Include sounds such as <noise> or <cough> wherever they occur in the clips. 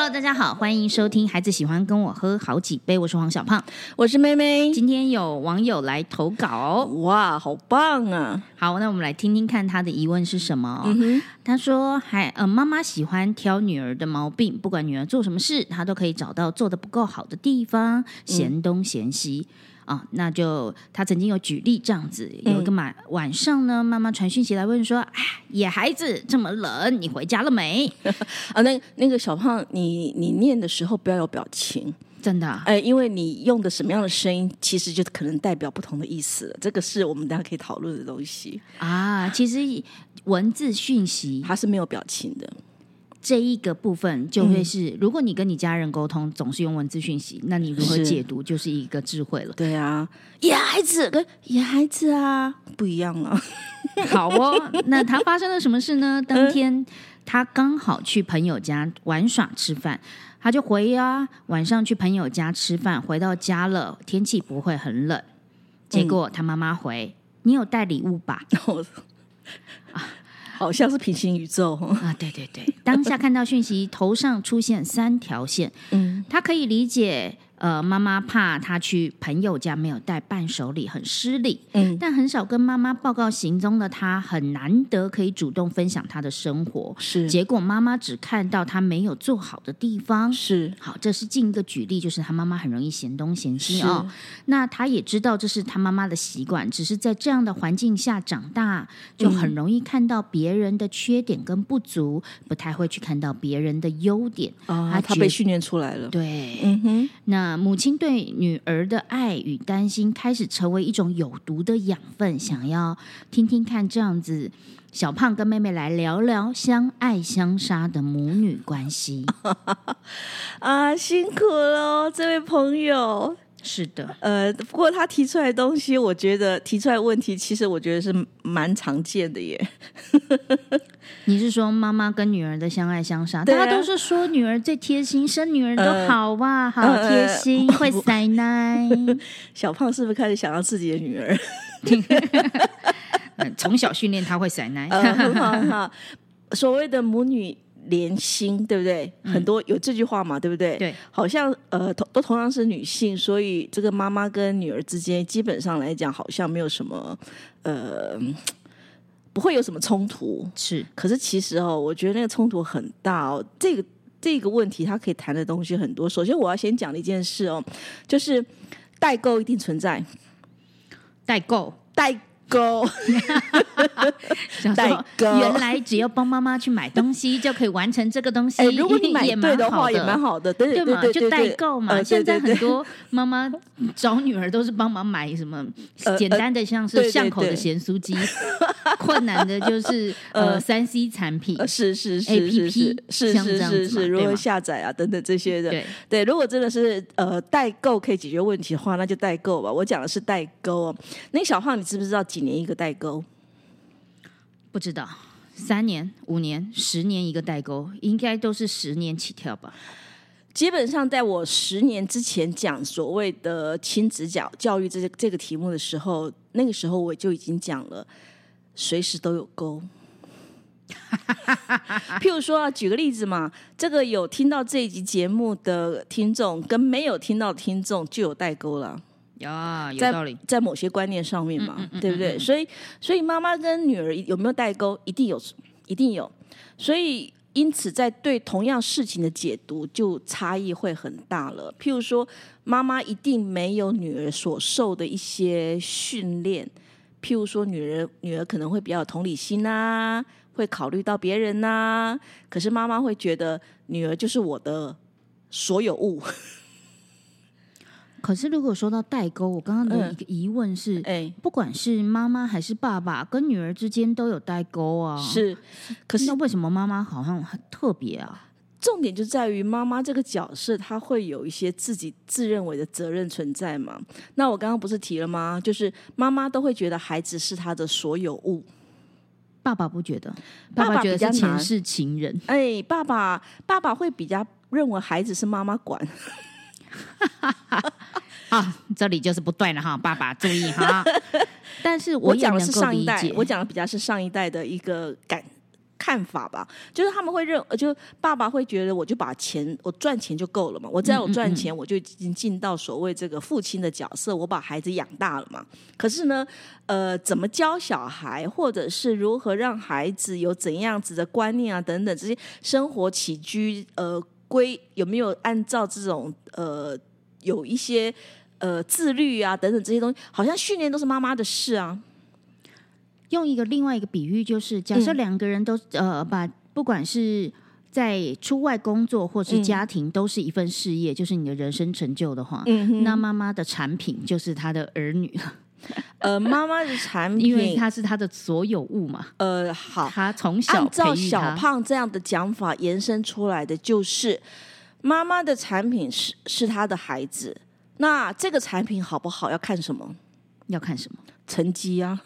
Hello，大家好，欢迎收听《孩子喜欢跟我喝好几杯》，我是黄小胖。我是妹妹。今天有网友来投稿，哇，好棒啊！好，那我们来听听看他的疑问是什么。他说：“还呃，妈妈喜欢挑女儿的毛病，不管女儿做什么事，她都可以找到做的不够好的地方，嫌东嫌西。”啊，那就他曾经有举例这样子，有一个晚晚上呢，妈妈传讯息来问说：“哎，野孩子这么冷，你回家了没？” <laughs> 啊，那那个小胖，你你念的时候不要有表情，真的，哎，因为你用的什么样的声音，其实就可能代表不同的意思了。这个是我们大家可以讨论的东西啊。其实文字讯息它是没有表情的。这一个部分就会是，如果你跟你家人沟通总是用文字讯息，那你如何解读就是一个智慧了。对啊，野孩子跟野孩子啊不一样了。<laughs> 好哦，那他发生了什么事呢？当天他刚好去朋友家玩耍吃饭，他就回啊，晚上去朋友家吃饭，回到家了，天气不会很冷。结果他妈妈回：“你有带礼物吧？” <laughs> 啊。好像是平行宇宙啊！对对对，当下看到讯息，头上出现三条线，嗯，他可以理解。呃，妈妈怕他去朋友家没有带伴手礼，很失礼。嗯，但很少跟妈妈报告行踪的他，很难得可以主动分享他的生活。是，结果妈妈只看到他没有做好的地方。是，好，这是进一个举例，就是他妈妈很容易嫌东嫌西哦。那他也知道这是他妈妈的习惯，只是在这样的环境下长大，就很容易看到别人的缺点跟不足，不太会去看到别人的优点。啊，他被训练出来了。对，嗯哼，那。母亲对女儿的爱与担心开始成为一种有毒的养分，想要听听看这样子，小胖跟妹妹来聊聊相爱相杀的母女关系。<laughs> 啊，辛苦了，这位朋友。是的，呃，不过他提出来的东西，我觉得提出来问题，其实我觉得是蛮常见的耶。你是说妈妈跟女儿的相爱相杀？大家都是说女儿最贴心，生女儿都好哇，好贴心，会塞奶。<laughs> 小胖是不是开始想要自己的女儿？<laughs> 从小训练她会塞奶。所谓的母女。连心对不对？很多有这句话嘛，对不对？对，好像呃，同都同样是女性，所以这个妈妈跟女儿之间，基本上来讲，好像没有什么呃，不会有什么冲突。是，可是其实哦，我觉得那个冲突很大哦。这个这个问题，它可以谈的东西很多。首先，我要先讲的一件事哦，就是代购一定存在，代购代。购，<laughs> 代购，原来只要帮妈妈去买东西就可以完成这个东西。如果你买对的话，也蛮好的，对嘛？就代购嘛。现在很多妈妈找女儿都是帮忙买什么简单的，像是巷口的咸酥鸡；<laughs> 困难的就是 <laughs> 呃三 C 产品，是是是 A P P，是是是是，如何下载啊等等这些的。对，如果真的是呃代购可以解决问题的话，那就代购吧。我讲的是代购。那小胖，你知不知道几？年一个代沟，不知道三年、五年、十年一个代沟，应该都是十年起跳吧。基本上，在我十年之前讲所谓的亲子教教育这这个题目的时候，那个时候我就已经讲了，随时都有沟。<laughs> 譬如说，举个例子嘛，这个有听到这一集节目的听众，跟没有听到听众就有代沟了。啊，有道理，在某些观念上面嘛，对不对？所以，所以妈妈跟女儿有没有代沟，一定有，一定有。所以，因此在对同样事情的解读就差异会很大了。譬如说，妈妈一定没有女儿所受的一些训练。譬如说，女儿女儿可能会比较有同理心呐，会考虑到别人呐。可是妈妈会觉得女儿就是我的所有物。可是，如果说到代沟，我刚刚的一个疑问是：哎，不管是妈妈还是爸爸，跟女儿之间都有代沟啊。是，可是那为什么妈妈好像很特别啊？重点就在于妈妈这个角色，她会有一些自己自认为的责任存在嘛？那我刚刚不是提了吗？就是妈妈都会觉得孩子是她的所有物，爸爸不觉得，爸爸觉得是前世情人。哎，爸爸，爸爸会比较认为孩子是妈妈管。<laughs> 啊，这里就是不对了哈，爸爸注意哈。<laughs> 但是我讲的是上一代，我讲的比较是上一代的一个感看法吧，就是他们会认，就爸爸会觉得，我就把钱，我赚钱就够了嘛。我只要有赚钱，我就已经尽到所谓这个父亲的角色，我把孩子养大了嘛。可是呢，呃，怎么教小孩，或者是如何让孩子有怎样子的观念啊，等等这些生活起居，呃，规有没有按照这种呃，有一些呃自律啊等等这些东西，好像训练都是妈妈的事啊。用一个另外一个比喻，就是假设两个人都呃把不管是在出外工作或是家庭，都是一份事业，就是你的人生成就的话，那妈妈的产品就是他的儿女。呃，妈妈的产品，<laughs> 因为她是他的所有物嘛。呃，好，他从小按照小胖这样的讲法延伸出来的，就是妈妈的产品是是他的孩子。那这个产品好不好，要看什么？要看什么？成绩啊。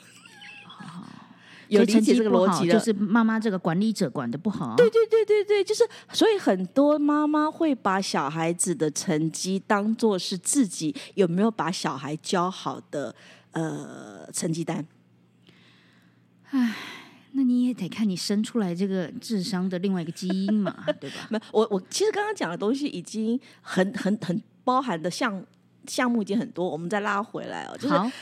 有理解这个逻辑就是妈妈这个管理者管的不好。对对对对对，就是所以很多妈妈会把小孩子的成绩当做是自己有没有把小孩教好的呃成绩单。唉，那你也得看你生出来这个智商的另外一个基因嘛，对吧？<laughs> 没，我我其实刚刚讲的东西已经很很很包含的项项目已经很多，我们再拉回来哦，就是。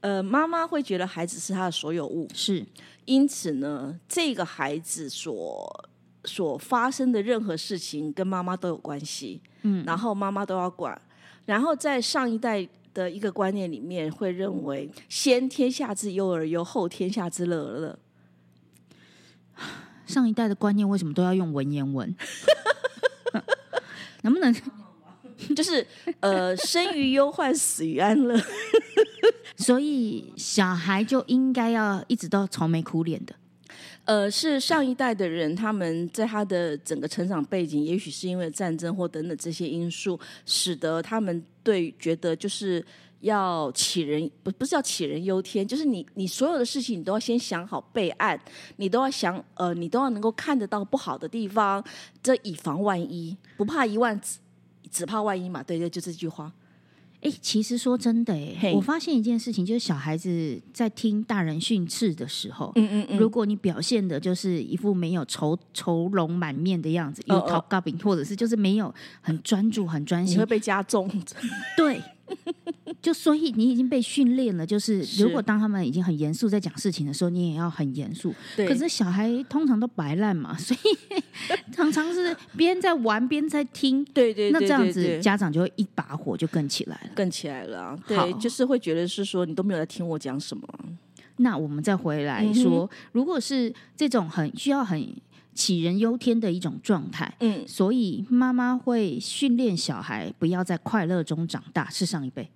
呃，妈妈会觉得孩子是他的所有物，是，因此呢，这个孩子所所发生的任何事情跟妈妈都有关系，嗯，然后妈妈都要管，然后在上一代的一个观念里面，会认为先天下之忧而忧，后天下之乐而乐。上一代的观念为什么都要用文言文？<laughs> 能不能就是呃，生于忧患，死于安乐。<laughs> 所以小孩就应该要一直都愁眉苦脸的，呃，是上一代的人，他们在他的整个成长背景，也许是因为战争或等等这些因素，使得他们对觉得就是要杞人不不是要杞人忧天，就是你你所有的事情你都要先想好备案，你都要想呃，你都要能够看得到不好的地方，这以防万一，不怕一万只只怕万一嘛，对对，就这句话。哎，其实说真的，哎，我发现一件事情，就是小孩子在听大人训斥的时候，嗯嗯嗯，如果你表现的就是一副没有愁愁容满面的样子，有讨嘎饼，或者是就是没有很专注、很专心，会被加重。<laughs> 对。<laughs> 就所以你已经被训练了，就是如果当他们已经很严肃在讲事情的时候，你也要很严肃。可是小孩通常都白烂嘛，所以 <laughs> 常常是边在玩边在听。对对，那这样子家长就会一把火就更起来了，更起来了。对，就是会觉得是说你都没有在听我讲什么。那我们再回来说，如果是这种很需要很。杞人忧天的一种状态，嗯，所以妈妈会训练小孩不要在快乐中长大，是上一辈，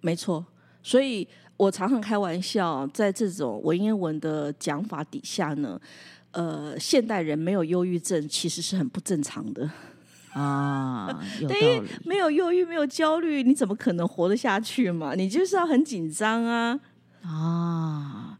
没错。所以我常常开玩笑，在这种文言文的讲法底下呢，呃，现代人没有忧郁症其实是很不正常的啊。<laughs> 对，没有忧郁，没有焦虑，你怎么可能活得下去嘛？你就是要很紧张啊啊。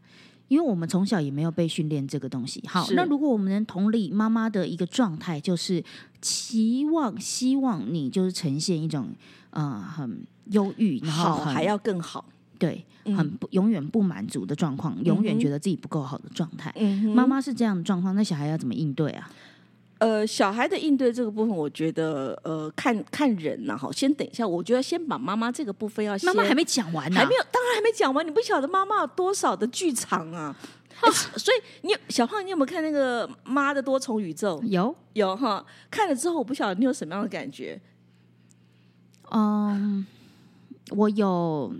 因为我们从小也没有被训练这个东西。好，那如果我们能同理妈妈的一个状态，就是期望、希望你就是呈现一种呃很忧郁，然后还要更好，对，很不永远不满足的状况，永远觉得自己不够好的状态。妈妈是这样的状况，那小孩要怎么应对啊？呃，小孩的应对这个部分，我觉得呃，看看人呐，哈。先等一下，我觉得先把妈妈这个部分要，妈妈还没讲完呢，还没有，当然还没讲完。你不晓得妈妈有多少的剧场啊，<laughs> 所以你小胖，你有没有看那个《妈的多重宇宙》？有有哈，看了之后，我不晓得你有什么样的感觉。嗯，我有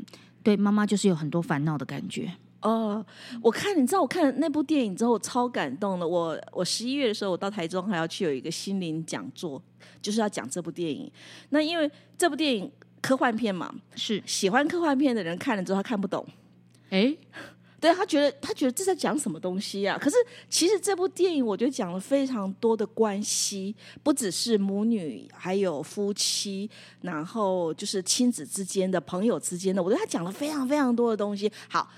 对妈妈就是有很多烦恼的感觉。哦，我看你知道我看那部电影之后超感动的。我我十一月的时候我到台中还要去有一个心灵讲座，就是要讲这部电影。那因为这部电影科幻片嘛，是喜欢科幻片的人看了之后他看不懂。哎，<laughs> 对他觉得他觉得这在讲什么东西啊？可是其实这部电影我觉得讲了非常多的关系，不只是母女，还有夫妻，然后就是亲子之间的朋友之间的。我觉得他讲了非常非常多的东西。好。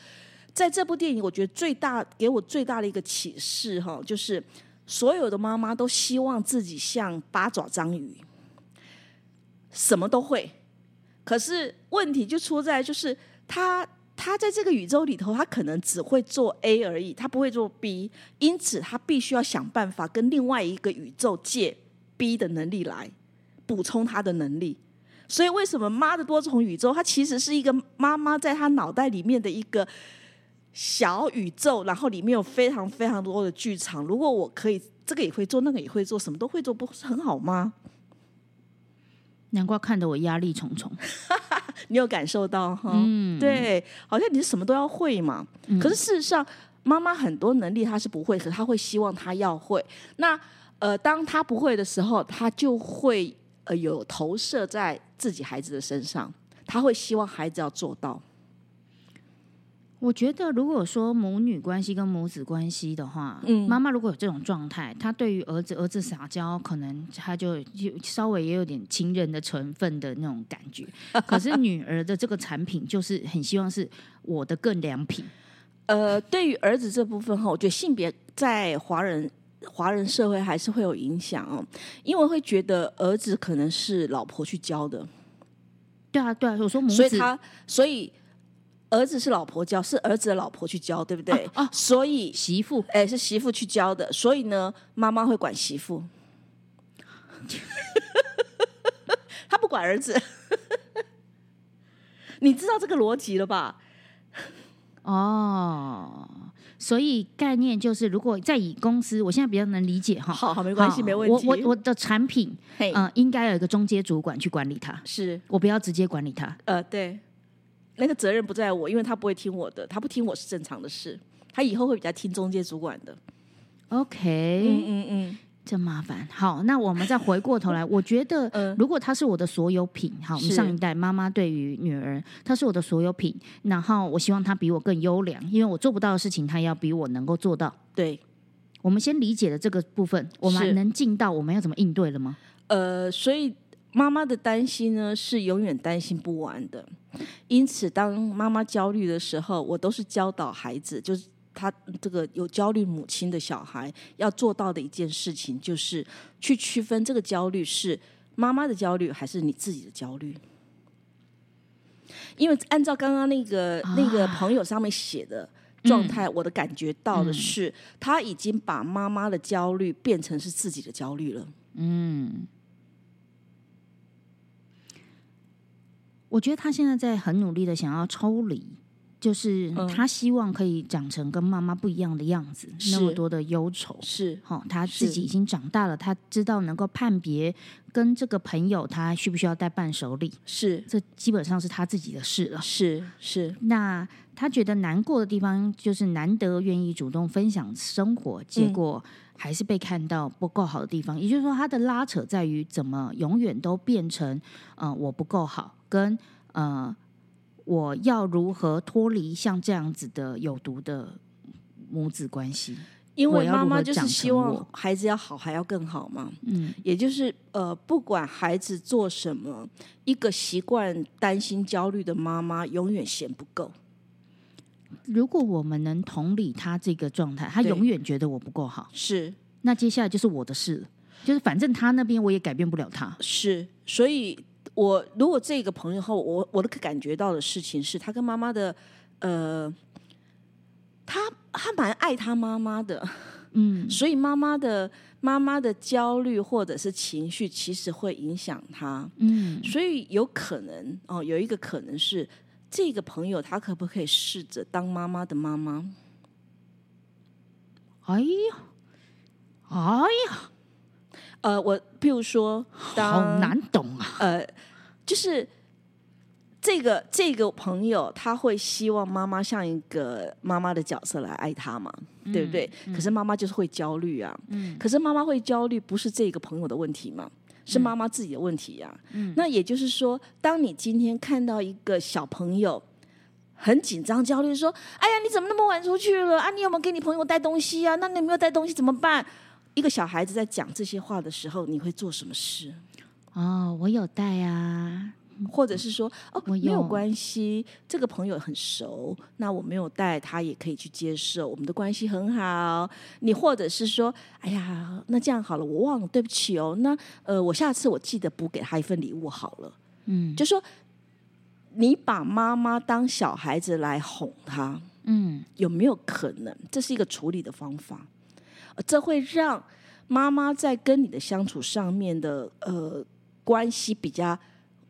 在这部电影，我觉得最大给我最大的一个启示哈，就是所有的妈妈都希望自己像八爪章鱼，什么都会。可是问题就出在就是他他在这个宇宙里头，他可能只会做 A 而已，他不会做 B，因此他必须要想办法跟另外一个宇宙借 B 的能力来补充他的能力。所以，为什么妈的多重宇宙，它其实是一个妈妈在她脑袋里面的一个小宇宙，然后里面有非常非常多的剧场。如果我可以这个也会做，那个也会做，什么都会做，不是很好吗？难怪看得我压力重重。<laughs> 你有感受到哈？嗯，对，好像你是什么都要会嘛。可是事实上，妈妈很多能力她是不会，可是她会希望她要会。那呃，当她不会的时候，她就会呃有投射在自己孩子的身上，她会希望孩子要做到。我觉得，如果说母女关系跟母子关系的话，嗯，妈妈如果有这种状态，她对于儿子儿子撒娇，可能她就就稍微也有点情人的成分的那种感觉。<laughs> 可是女儿的这个产品，就是很希望是我的更良品。呃，对于儿子这部分哈，我觉得性别在华人华人社会还是会有影响哦，因为会觉得儿子可能是老婆去教的。对啊，对啊，我说母子，所以他所以。儿子是老婆教，是儿子的老婆去教，对不对？啊，所以媳妇，哎，是媳妇去教的，所以呢，妈妈会管媳妇，<laughs> 他不管儿子，<laughs> 你知道这个逻辑了吧？哦，所以概念就是，如果在以公司，我现在比较能理解哈，好好没关系，没问题。我我我的产品，嗯，应该有一个中阶主管去管理它，是。我不要直接管理它，呃，对。那个责任不在我，因为他不会听我的，他不听我是正常的事，他以后会比较听中介主管的。OK，嗯嗯嗯，真麻烦。好，那我们再回过头来，我觉得，<laughs> 如果他是我的所有品，好，我们上一代妈妈对于女儿，她是我的所有品，然后我希望她比我更优良，因为我做不到的事情，他要比我能够做到。对，我们先理解了这个部分，我们能进到我们要怎么应对了吗？呃，所以。妈妈的担心呢，是永远担心不完的。因此，当妈妈焦虑的时候，我都是教导孩子，就是他这个有焦虑母亲的小孩要做到的一件事情，就是去区分这个焦虑是妈妈的焦虑还是你自己的焦虑。因为按照刚刚那个那个朋友上面写的状态，我的感觉到的是，他已经把妈妈的焦虑变成是自己的焦虑了。嗯。我觉得他现在在很努力的想要抽离，就是他希望可以长成跟妈妈不一样的样子，那么多的忧愁是。哈，他自己已经长大了，他知道能够判别跟这个朋友他需不需要带伴手礼，是。这基本上是他自己的事了，是是。那他觉得难过的地方就是难得愿意主动分享生活，结果还是被看到不够好的地方，也就是说他的拉扯在于怎么永远都变成嗯我不够好。跟呃，我要如何脱离像这样子的有毒的母子关系？因为妈妈就是希望孩子要好，还要更好嘛。嗯，也就是呃，不管孩子做什么，一个习惯担心、焦虑的妈妈永远嫌不够。如果我们能同理他这个状态，他永远觉得我不够好，是。那接下来就是我的事了，就是反正他那边我也改变不了他，是。所以。我如果这个朋友后，我我的感觉到的事情是他跟妈妈的，呃，他他蛮爱他妈妈的，嗯，所以妈妈的妈妈的焦虑或者是情绪，其实会影响他，嗯，所以有可能哦，有一个可能是这个朋友他可不可以试着当妈妈的妈妈？哎呀，哎呀。呃，我譬如说，好难懂啊。呃，就是这个这个朋友，他会希望妈妈像一个妈妈的角色来爱他嘛，对不对？可是妈妈就是会焦虑啊。嗯。可是妈妈会焦虑，不是这个朋友的问题嘛？是妈妈自己的问题呀。嗯。那也就是说，当你今天看到一个小朋友很紧张、焦虑，说：“哎呀，你怎么那么晚出去了？啊，你有没有给你朋友带东西啊？那你有没有带东西怎么办？”一个小孩子在讲这些话的时候，你会做什么事？哦，我有带啊，或者是说，哦，没有关系，这个朋友很熟，那我没有带，他也可以去接受，我们的关系很好。你或者是说，哎呀，那这样好了，我忘了，对不起哦。那呃，我下次我记得补给他一份礼物好了。嗯，就说你把妈妈当小孩子来哄她，嗯，有没有可能？这是一个处理的方法，呃这会让妈妈在跟你的相处上面的呃关系比较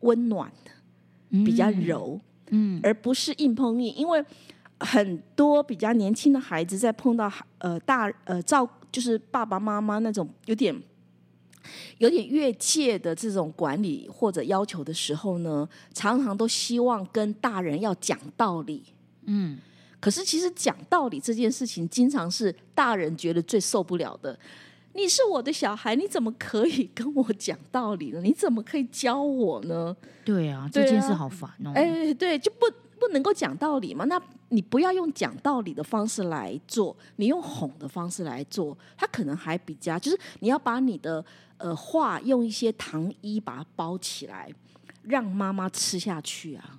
温暖的，比较柔，嗯，而不是硬碰硬。因为很多比较年轻的孩子在碰到呃大呃照就是爸爸妈妈那种有点有点越界的这种管理或者要求的时候呢，常常都希望跟大人要讲道理。嗯，可是其实讲道理这件事情，经常是大人觉得最受不了的。你是我的小孩，你怎么可以跟我讲道理呢？你怎么可以教我呢？对啊，对啊这件事好烦哦。哎，对，就不不能够讲道理嘛？那你不要用讲道理的方式来做，你用哄的方式来做，他可能还比较，就是你要把你的呃话用一些糖衣把它包起来，让妈妈吃下去啊。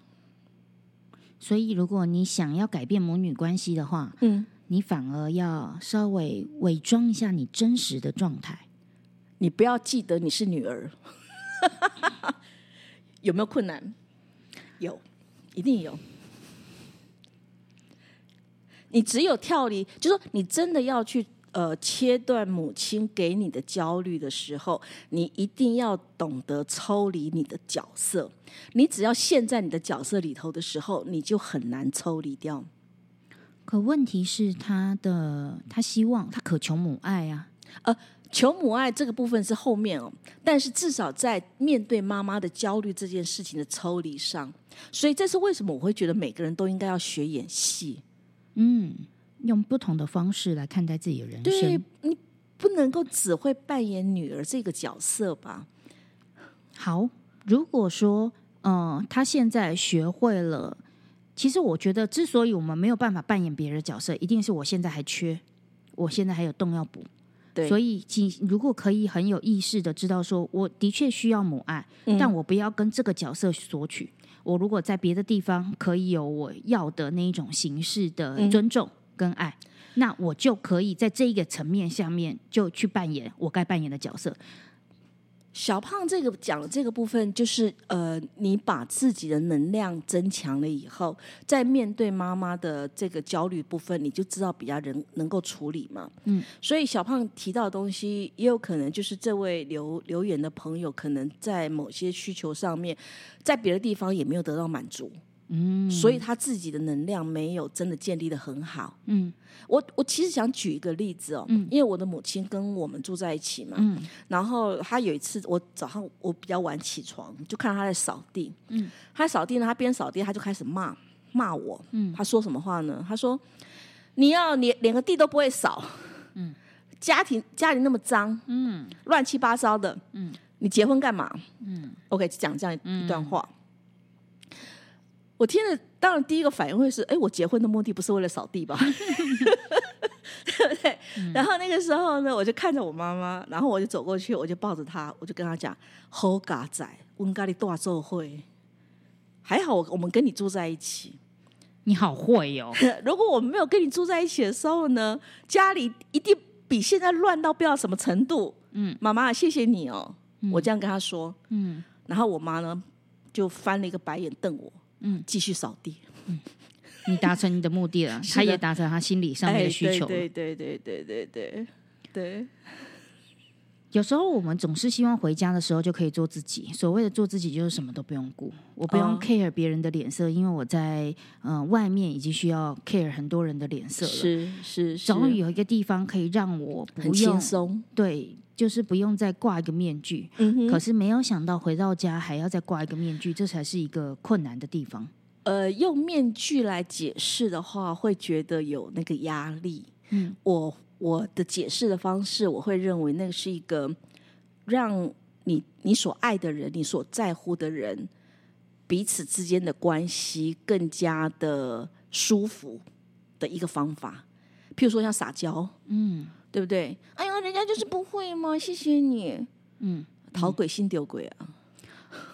所以，如果你想要改变母女关系的话，嗯，你反而要稍微伪装一下你真实的状态。你不要记得你是女儿，<laughs> 有没有困难？有，一定有。你只有跳离，就说你真的要去呃切断母亲给你的焦虑的时候，你一定要懂得抽离你的角色。你只要陷在你的角色里头的时候，你就很难抽离掉。可问题是，他的他希望他渴求母爱啊，呃求母爱这个部分是后面哦，但是至少在面对妈妈的焦虑这件事情的抽离上，所以这是为什么我会觉得每个人都应该要学演戏。嗯，用不同的方式来看待自己的人生对。你不能够只会扮演女儿这个角色吧？好，如果说，呃，他现在学会了，其实我觉得，之所以我们没有办法扮演别人的角色，一定是我现在还缺，我现在还有洞要补。对，所以请，如果可以很有意识的知道说，我的确需要母爱，嗯但我不要跟这个角色索取。我如果在别的地方可以有我要的那一种形式的嗯尊重跟爱，那我就可以在这一个层面下面就去扮演我该扮演的角色。小胖这个讲的这个部分，就是呃，你把自己的能量增强了以后，在面对妈妈的这个焦虑部分，你就知道比较人能够处理嘛。嗯，所以小胖提到的东西，也有可能就是这位留留言的朋友，可能在某些需求上面，在别的地方也没有得到满足。嗯。所以他自己的能量没有真的建立的很好。嗯。我我其实想举一个例子哦，嗯。因为我的母亲跟我们住在一起嘛，嗯。然后她有一次我早上我比较晚起床，就看到她在扫地，嗯，她扫地呢，她边扫地她就开始骂骂我，嗯。她说什么话呢？她说你要连连个地都不会扫，嗯，家庭家里那么脏，嗯。乱七八糟的，嗯，你结婚干嘛？嗯？OK，讲这样一段话。我听了，当然第一个反应会是：哎，我结婚的目的不是为了扫地吧？<laughs> 对不对？然后那个时候呢，我就看着我妈妈，然后我就走过去，我就抱着她，我就跟她讲：“好嘎仔，温咖喱大做会。”还好我我们跟你住在一起。你好会哦。<laughs> 如果我们没有跟你住在一起的时候呢，家里一定比现在乱到不知道什么程度。嗯妈妈，谢谢你哦。我这样跟她说，嗯然后我妈呢就翻了一个白眼瞪我，嗯。继续扫地。嗯你达成你的目的了 <laughs> 他也达成他心理上面的需求对对对对对对对。有时候我们总是希望回家的时候就可以做自己。所谓的做自己，就是什么都不用顾，我不用哦 care 别人的脸色，因为我在呃外面已经需要 care 很多人的脸色了。是是是，终于有一个地方可以让我不很轻用松。对，就是不用再挂一个面具。嗯哼可是没有想到回到家还要再挂一个面具，这才是一个困难的地方。呃，用面具来解释的话，会觉得有那个压力。嗯我我的解释的方式，我会认为那个是一个让你你所爱的人、你所在乎的人彼此之间的关系更加的舒服的一个方法。譬如说像撒娇，嗯对不对？哎呦，人家就是不会嘛，谢谢你，嗯。讨鬼心丢鬼啊！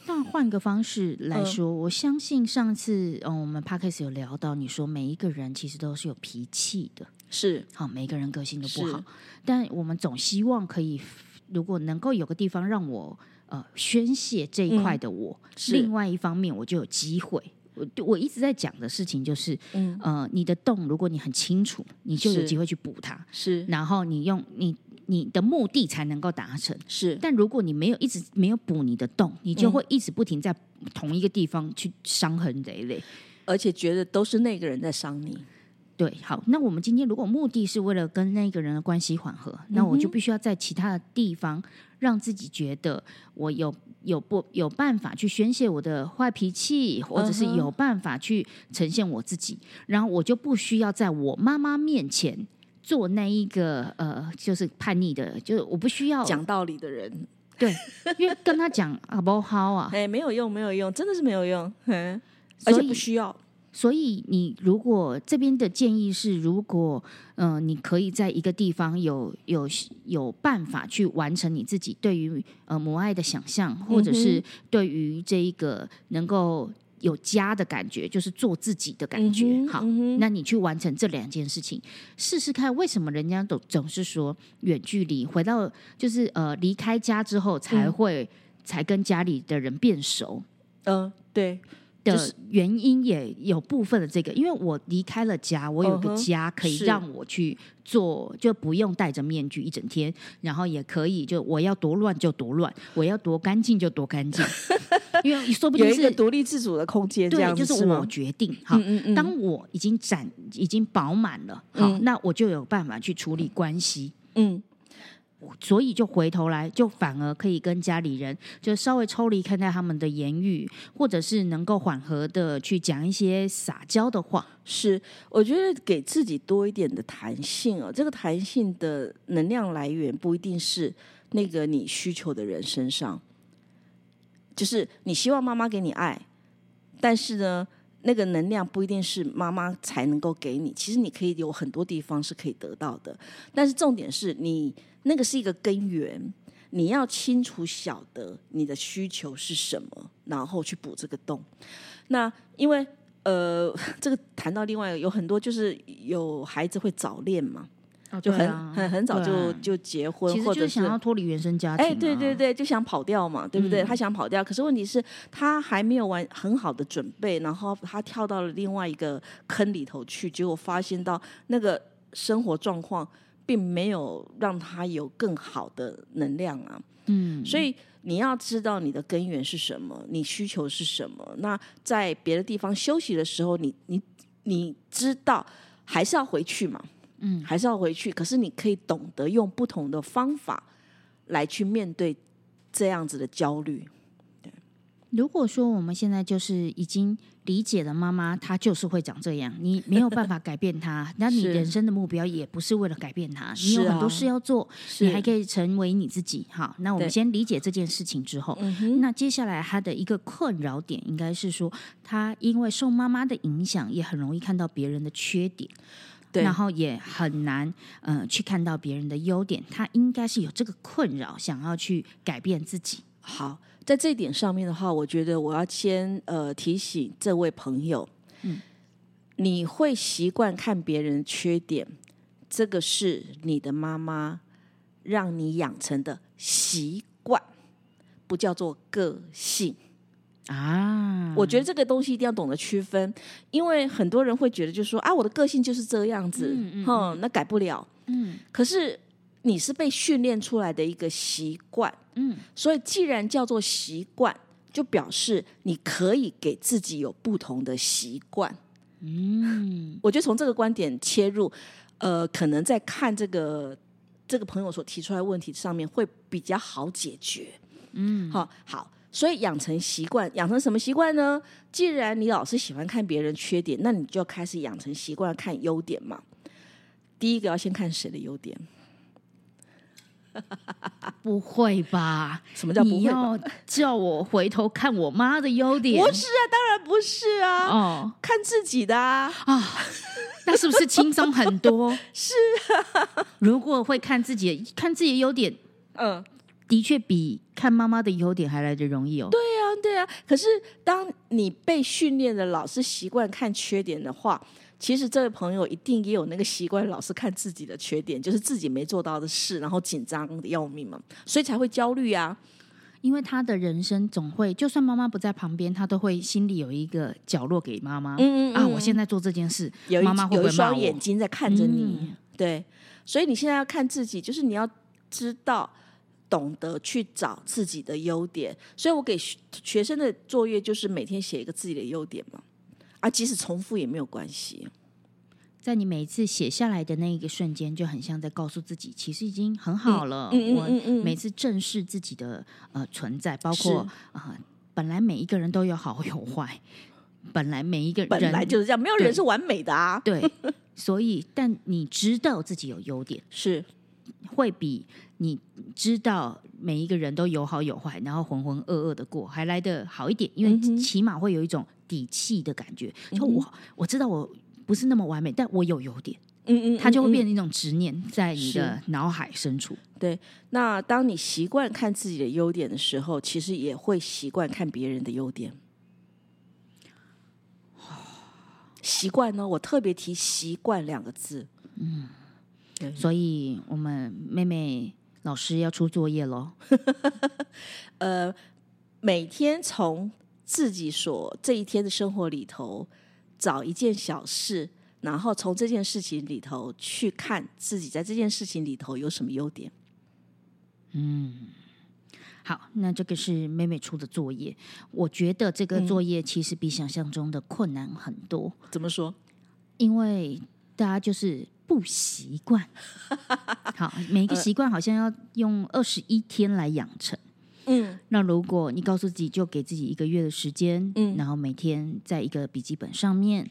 那换个方式来嗯说，我相信上次嗯我们 p 开始有聊到，你说每一个人其实都是有脾气的，是。好，每个人个性都不好，但我们总希望可以，如果能够有个地方让我呃宣泄这一块的我，是。另外一方面我就有机会。我我一直在讲的事情就是，嗯。呃，你的洞如果你很清楚，你就有机会去补它，是，然后你用你你的目的才能够达成，是。但如果你没有一直没有补你的洞，你就会一直不停在同一个地方去伤痕累累，而且觉得都是那个人在伤你。对，好，那我们今天如果目的是为了跟那个人的关系缓和，那我就必须要在其他的地方让自己觉得我有有不有办法去宣泄我的坏脾气，或者是有办法去呈现我自己，然后我就不需要在我妈妈面前做那一个呃，就是叛逆的，就是我不需要讲道理的人，对，因为跟他讲 <laughs> 啊不好啊，哎，没有用，没有用，真的是没有用，嗯，而且不需要。所以，你如果这边的建议是，如果嗯，你可以在一个地方有有有办法去完成你自己对于呃母爱的想象，或者是对于这一个能够有家的感觉，就是做自己的感觉。好，那你去完成这两件事情，试试看为什么人家都总是说远距离回到就是呃离开家之后才会才跟家里的人变熟。嗯，对。的原因也有部分的这个，因为我离开了家，我有个家可以让我去做，就不用戴着面具一整天，然后也可以就我要多乱就多乱，我要多干净就多干净，<laughs> 因为说不定是独立自主的空间，对，就是我决定。哈，当我已经展已经饱满了，好，那我就有办法去处理关系。嗯。所以就回头来，就反而可以跟家里人就稍微抽离看待他们的言语，或者是能够缓和的去讲一些撒娇的话。是，我觉得给自己多一点的弹性哦。这个弹性的能量来源不一定是那个你需求的人身上，就是你希望妈妈给你爱，但是呢，那个能量不一定是妈妈才能够给你。其实你可以有很多地方是可以得到的，但是重点是你。那个是一个根源，你要清楚晓得你的需求是什么，然后去补这个洞。那因为呃，<laughs> 这个谈到另外有很多，就是有孩子会早恋嘛，就很很很早就就结婚，或者是想要脱离原生家庭，哎，对对对，就想跑掉嘛，对不对？他想跑掉，可是问题是，他还没有完很好的准备，然后他跳到了另外一个坑里头去，结果发现到那个生活状况。并没有让他有更好的能量啊，嗯，所以你要知道你的根源是什么，你需求是什么。那在别的地方休息的时候，你你你知道还是要回去嘛，嗯，还是要回去。可是你可以懂得用不同的方法来去面对这样子的焦虑。对，如果说我们现在就是已经。理解了妈妈，她就是会长这样，你没有办法改变她。<laughs> 那你人生的目标也不是为了改变她，你有很多事要做，你还可以成为你自己。好，那我们先理解这件事情之后，那接下来他的一个困扰点应该是说，他因为受妈妈的影响，也很容易看到别人的缺点，然后也很难嗯去看到别人的优点。他应该是有这个困扰，想要去改变自己。好。在这一点上面的话，我觉得我要先呃提醒这位朋友，嗯，你会习惯看别人缺点，这个是你的妈妈让你养成的习惯，不叫做个性啊。我觉得这个东西一定要懂得区分，因为很多人会觉得就是说啊，我的个性就是这样子，哼，那改不了，嗯，可是。你是被训练出来的一个习惯，嗯，所以既然叫做习惯，就表示你可以给自己有不同的习惯，嗯，我觉得从这个观点切入，呃，可能在看这个这个朋友所提出来问题上面会比较好解决，嗯，好，好，所以养成习惯，养成什么习惯呢？既然你老是喜欢看别人缺点，那你就开始养成习惯看优点嘛。第一个要先看谁的优点。<laughs> 不会吧？什么叫不会？叫我回头看我妈的优点？不是啊，当然不是啊。哦，看自己的啊。那是不是轻松很多？<laughs> 是啊。如果会看自己看自己的优点，嗯，的确比看妈妈的优点还来得容易哦。对啊，对啊。可是当你被训练的老是习惯看缺点的话。其实这位朋友一定也有那个习惯，老是看自己的缺点，就是自己没做到的事，然后紧张的要命嘛，所以才会焦虑啊。因为他的人生总会，就算妈妈不在旁边，他都会心里有一个角落给妈妈。嗯嗯啊，我现在做这件事，有妈妈会不会双眼睛在看着你？对，所以你现在要看自己，就是你要知道、懂得去找自己的优点。所以我给学生的作业就是每天写一个自己的优点嘛，啊，即使重复也没有关系。在你每次写下来的那一个瞬间，就很像在告诉自己，其实已经很好了。我每次正视自己的呃存在，包括啊，本来每一个人都有好有坏，本来每一个人本来就是这样，没有人是完美的啊。对，所以但你知道自己有优点，<laughs> 是会比你知道每一个人都有好有坏，然后浑浑噩噩的过还来的好一点，因为起码会有一种底气的感觉。就我我知道我。不是那么完美，但我有优点，嗯嗯，它就会变成一种执念在你的脑海深处。对，那当你习惯看自己的优点的时候，其实也会习惯看别人的优点。习惯呢，我特别提“习惯”两个字。嗯，所以我们妹妹老师要出作业喽。呃，每天从自己所这一天的生活里头。找一件小事，然后从这件事情里头去看自己在这件事情里头有什么优点。嗯，好，那这个是妹妹出的作业。我觉得这个作业其实比想象中的困难很多。怎么说？因为大家就是不习惯。<laughs> 好，每一个习惯好像要用二十一天来养成。嗯，那如果你告诉自己，就给自己一个月的时间，嗯，然后每天在一个笔记本上面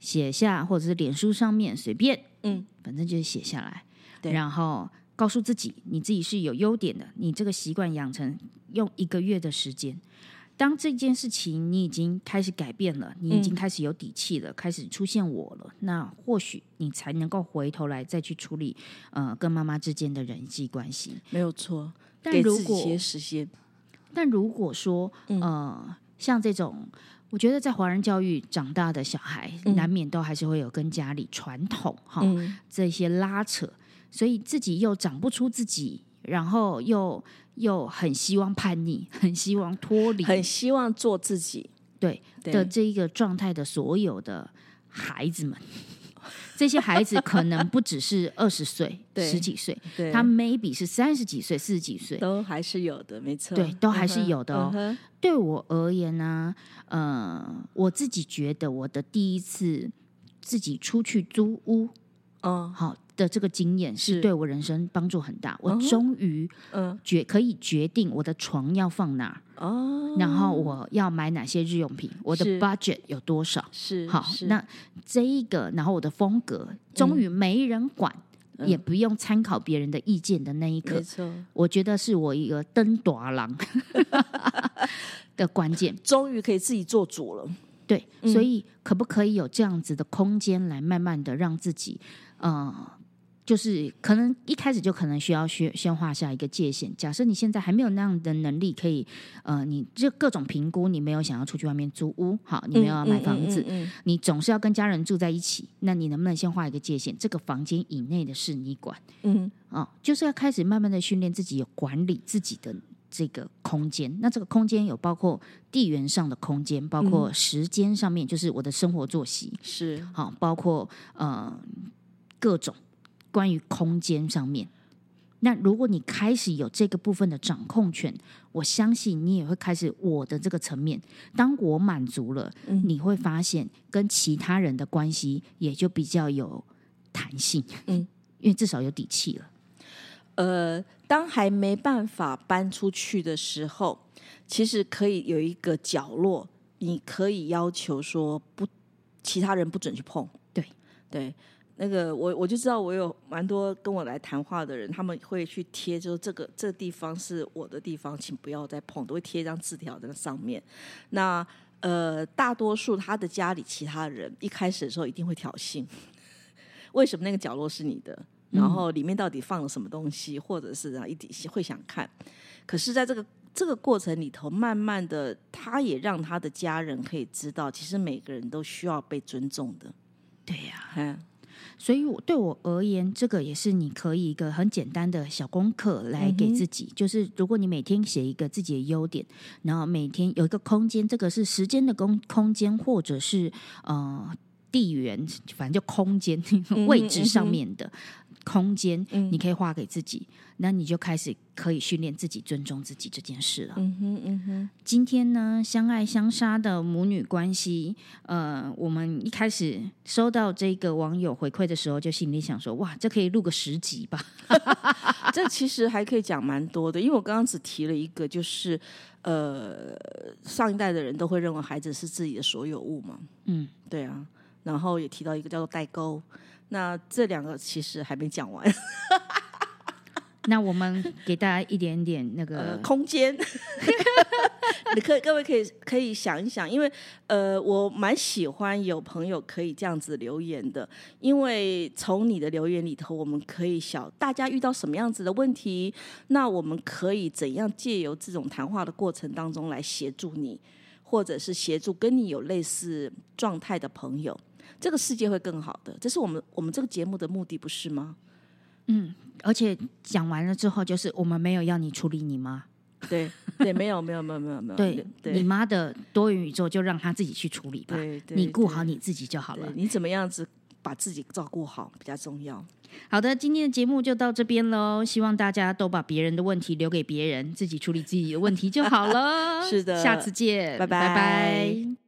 写下，或者是脸书上面随便，嗯，反正就是写下来，对，然后告诉自己，你自己是有优点的，你这个习惯养成用一个月的时间，当这件事情你已经开始改变了，你已经开始有底气了，开始出现我了，那或许你才能够回头来再去处理，呃，跟妈妈之间的人际关系，没有错。但如果但如果说呃，像这种，我觉得在华人教育长大的小孩，难免都还是会有跟家里传统哈这些拉扯，所以自己又长不出自己，然后又又很希望叛逆，很希望脱离，<laughs> 很希望做自己，对。的这一个状态的所有的孩子们。这些孩子可能不只是二十岁、十几岁，他 maybe 是三十几岁、四十几岁，都还是有的，没错，对，都还是有的哦。对我而言呢，呃，我自己觉得我的第一次自己出去租屋，嗯，好。的这个经验是对我人生帮助很大。我终于决可以决定我的床要放哪哦，然后我要买哪些日用品，我的 budget 有多少是好。那这一个，然后我的风格，终于没人管，也不用参考别人的意见的那一刻，我觉得是我一个登短郎 <laughs> 的关键，终于可以自己做主了。对，所以可不可以有这样子的空间来慢慢的让自己，呃。就是可能一开始就可能需要先先画下一个界限。假设你现在还没有那样的能力，可以呃，你就各种评估，你没有想要出去外面租屋，好，你没有要买房子，你总是要跟家人住在一起，那你能不能先画一个界限？这个房间以内的事你管，嗯，哦，就是要开始慢慢的训练自己有管理自己的这个空间。那这个空间有包括地缘上的空间，包括时间上面，就是我的生活作息是好，包括呃各种。关于空间上面，那如果你开始有这个部分的掌控权，我相信你也会开始我的这个层面。当我满足了，你会发现跟其他人的关系也就比较有弹性，嗯，因为至少有底气了。呃，当还没办法搬出去的时候，其实可以有一个角落，你可以要求说不，其他人不准去碰。对对。那个我我就知道，我有蛮多跟我来谈话的人，他们会去贴，就是这个这地方是我的地方，请不要再碰，都会贴一张字条在那上面。那呃，大多数他的家里其他人一开始的时候一定会挑衅，<laughs> 为什么那个角落是你的？然后里面到底放了什么东西，或者是一底会想看。可是，在这个这个过程里头，慢慢的，他也让他的家人可以知道，其实每个人都需要被尊重的。对呀，嗯。所以我对我而言，这个也是你可以一个很简单的小功课来给自己，就是如果你每天写一个自己的优点，然后每天有一个空间，这个是时间的空空间，或者是呃地缘，反正就空间 <laughs> 位置上面的。空间，嗯你可以画给自己，那你就开始可以训练自己尊重自己这件事了。嗯哼，嗯哼。今天呢，相爱相杀的母女关系，呃，我们一开始收到这个网友回馈的时候，就心里想说，哇，这可以录个十集吧？<laughs> <laughs> 这其实还可以讲蛮多的，因为我刚刚只提了一个，就是呃，上一代的人都会认为孩子是自己的所有物嘛。嗯，对啊。然后也提到一个叫做代沟。那这两个其实还没讲完，<laughs> 那我们给大家一点点那个空间，<laughs> 你可各位可以可以想一想，因为呃，我蛮喜欢有朋友可以这样子留言的，因为从你的留言里头，我们可以想大家遇到什么样子的问题，那我们可以怎样借由这种谈话的过程当中来协助你，或者是协助跟你有类似状态的朋友。这个世界会更好的，这是我们我们这个节目的目的，不是吗？嗯，而且讲完了之后，就是我们没有要你处理你妈，对对，没有没有没有没有没有，对你妈的多元宇宙就让她自己去处理吧，你顾好你自己就好了。你怎么样子把自己照顾好比较重要。好的，今天的节目就到这边喽，希望大家都把别人的问题留给别人，自己处理自己的问题就好了。<laughs> 是的，下次见，拜拜拜。